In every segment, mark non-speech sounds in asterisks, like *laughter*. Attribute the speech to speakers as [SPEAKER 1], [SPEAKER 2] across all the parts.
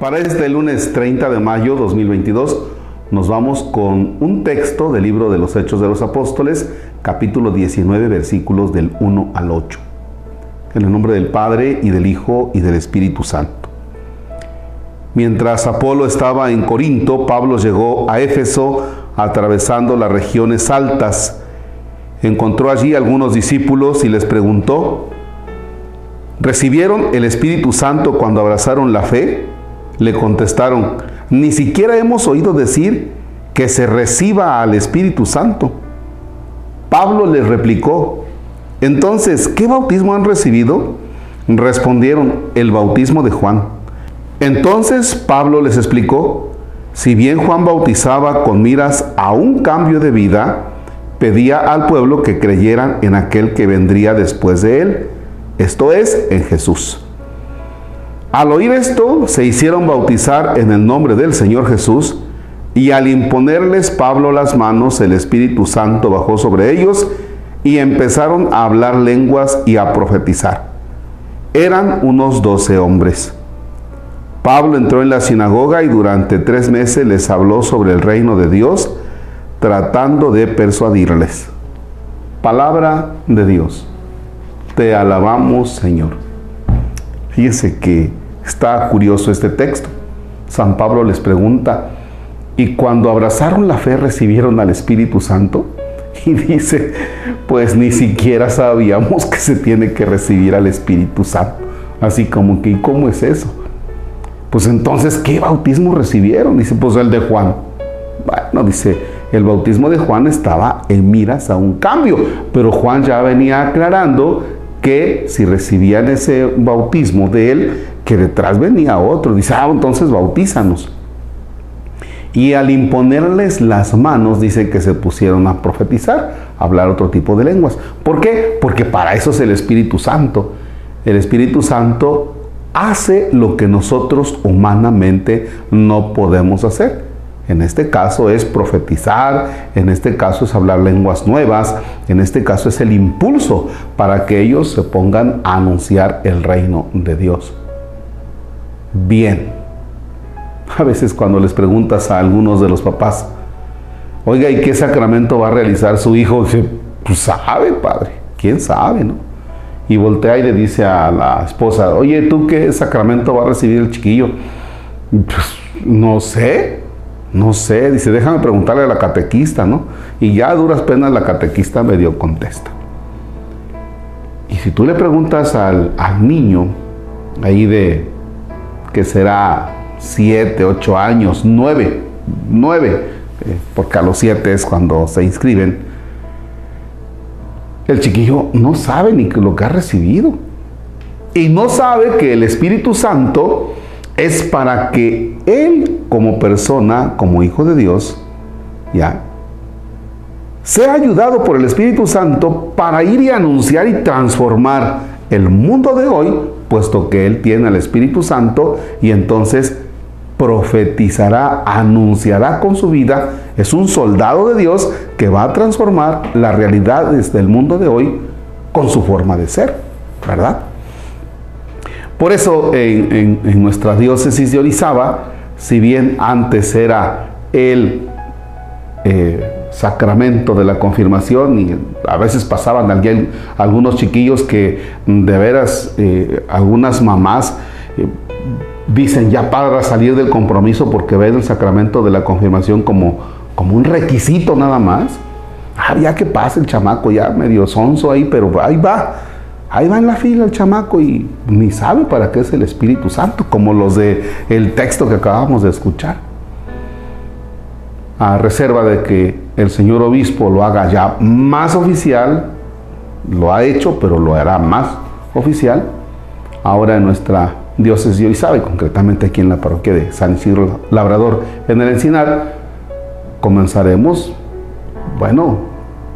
[SPEAKER 1] Para este lunes 30 de mayo 2022 nos vamos con un texto del libro de los Hechos de los Apóstoles, capítulo 19, versículos del 1 al 8. En el nombre del Padre y del Hijo y del Espíritu Santo. Mientras Apolo estaba en Corinto, Pablo llegó a Éfeso atravesando las regiones altas. Encontró allí algunos discípulos y les preguntó, ¿recibieron el Espíritu Santo cuando abrazaron la fe? Le contestaron, ni siquiera hemos oído decir que se reciba al Espíritu Santo. Pablo les replicó, entonces, ¿qué bautismo han recibido? Respondieron, el bautismo de Juan. Entonces Pablo les explicó, si bien Juan bautizaba con miras a un cambio de vida, pedía al pueblo que creyeran en aquel que vendría después de él, esto es, en Jesús. Al oír esto, se hicieron bautizar en el nombre del Señor Jesús, y al imponerles Pablo las manos, el Espíritu Santo bajó sobre ellos, y empezaron a hablar lenguas y a profetizar. Eran unos doce hombres. Pablo entró en la sinagoga y durante tres meses les habló sobre el reino de Dios, tratando de persuadirles. Palabra de Dios. Te alabamos, Señor. Fíjese que Está curioso este texto. San Pablo les pregunta, ¿y cuando abrazaron la fe recibieron al Espíritu Santo? *laughs* Y dice, pues ni siquiera sabíamos que se tiene que recibir al Espíritu Santo. Así como que, ¿y cómo es eso? Pues entonces, ¿qué bautismo recibieron? Dice, pues el de Juan. Bueno, dice, el bautismo de Juan estaba en miras a un cambio, pero Juan ya venía aclarando que si recibían ese bautismo de él, que detrás venía otro. Dice, ah, entonces bautízanos. Y al imponerles las manos, dice que se pusieron a profetizar, a hablar otro tipo de lenguas. ¿Por qué? Porque para eso es el Espíritu Santo. El Espíritu Santo hace lo que nosotros humanamente no podemos hacer. En este caso es profetizar, en este caso es hablar lenguas nuevas, en este caso es el impulso para que ellos se pongan a anunciar el reino de Dios. Bien. A veces cuando les preguntas a algunos de los papás, oiga, ¿y qué sacramento va a realizar su hijo? Dice, pues sabe, padre, quién sabe, ¿no? Y voltea y le dice a la esposa, oye, ¿tú qué sacramento va a recibir el chiquillo? Pues no sé, no sé, dice, déjame preguntarle a la catequista, ¿no? Y ya a duras penas la catequista medio contesta. Y si tú le preguntas al, niño, ahí de, que será 7, 8 años, 9, 9, eh, porque a los 7 es cuando se inscriben, el chiquillo no sabe ni lo que ha recibido. Y no sabe que el Espíritu Santo es para que él como persona, como hijo de Dios, ya, sea ayudado por el Espíritu Santo para ir y anunciar y transformar el mundo de hoy, puesto que él tiene el Espíritu Santo y entonces profetizará, anunciará con su vida, es un soldado de Dios que va a transformar la realidad del mundo de hoy con su forma de ser, ¿verdad? Por eso en, nuestra diócesis de Orizaba, si bien antes era el eh, sacramento de la confirmación y a veces pasaban alguien, algunos chiquillos que de veras eh, algunas mamás eh, dicen ya para salir del compromiso porque ven el sacramento de la confirmación como, como un requisito nada más. Ah, ya que pasa el chamaco, ya medio sonso ahí, pero ahí va. Ahí va en la fila el chamaco y ni sabe para qué es el Espíritu Santo, como los de el texto que acabamos de escuchar. A reserva de que el señor obispo lo haga ya más oficial, lo ha hecho, pero lo hará más oficial. Ahora en nuestra diócesis de sabe, concretamente aquí en la parroquia de San Isidro Labrador, en el Encinar, comenzaremos, bueno,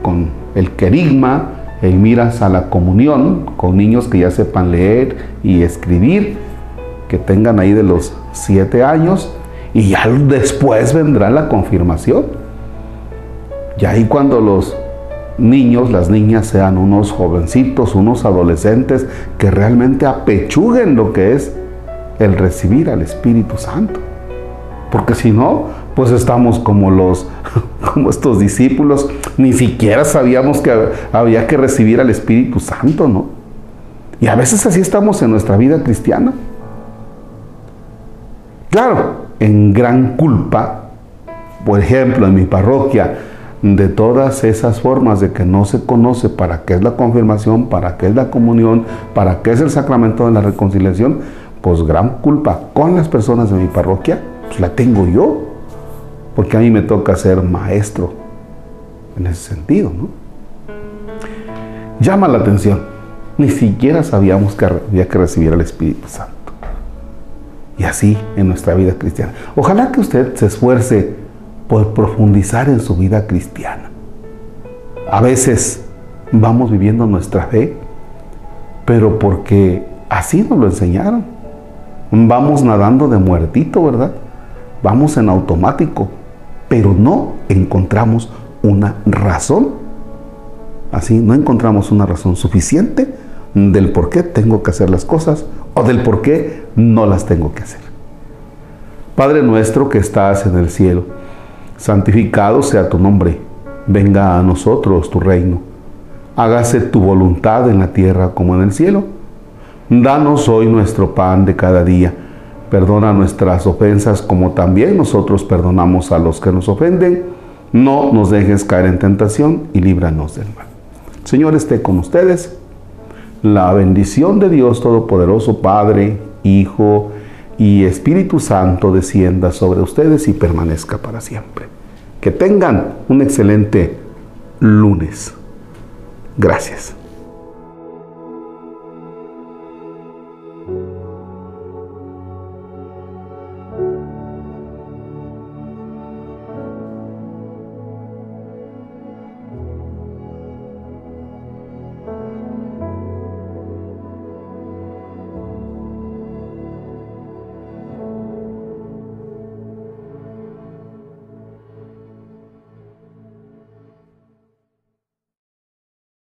[SPEAKER 1] con el querigma, y miras a la comunión con niños que ya sepan leer y escribir, que tengan ahí de los siete años, y ya después vendrá la confirmación. Y ahí cuando los niños, las niñas sean unos jovencitos, unos adolescentes que realmente apechuguen lo que es el recibir al Espíritu Santo. Porque si no, pues estamos como los *laughs* como estos discípulos, ni siquiera sabíamos que había que recibir al Espíritu Santo, ¿no? Y a veces así estamos en nuestra vida cristiana. Claro, en gran culpa, por ejemplo, en mi parroquia, de todas esas formas de que no se conoce para qué es la confirmación, para qué es la comunión, para qué es el sacramento de la reconciliación, pues gran culpa con las personas de mi parroquia, pues la tengo yo, porque a mí me toca ser maestro en ese sentido, ¿no? Llama la atención, ni siquiera sabíamos que había que recibir al Espíritu Santo. Y así en nuestra vida cristiana. Ojalá que usted se esfuerce por profundizar en su vida cristiana. A veces vamos viviendo nuestra fe, pero porque así nos lo enseñaron. Vamos nadando de muertito, ¿verdad? Vamos en automático, pero no encontramos una razón. Así, no encontramos una razón suficiente del por qué tengo que hacer las cosas o del por qué no las tengo que hacer. Padre nuestro que estás en el cielo, santificado sea tu nombre, venga a nosotros tu reino, hágase tu voluntad en la tierra como en el cielo. Danos hoy nuestro pan de cada día. Perdona nuestras ofensas como también nosotros perdonamos a los que nos ofenden. No nos dejes caer en tentación y líbranos del mal. Señor esté con ustedes. La bendición de Dios Todopoderoso, Padre, Hijo y Espíritu Santo descienda sobre ustedes y permanezca para siempre. Que tengan un excelente lunes. Gracias.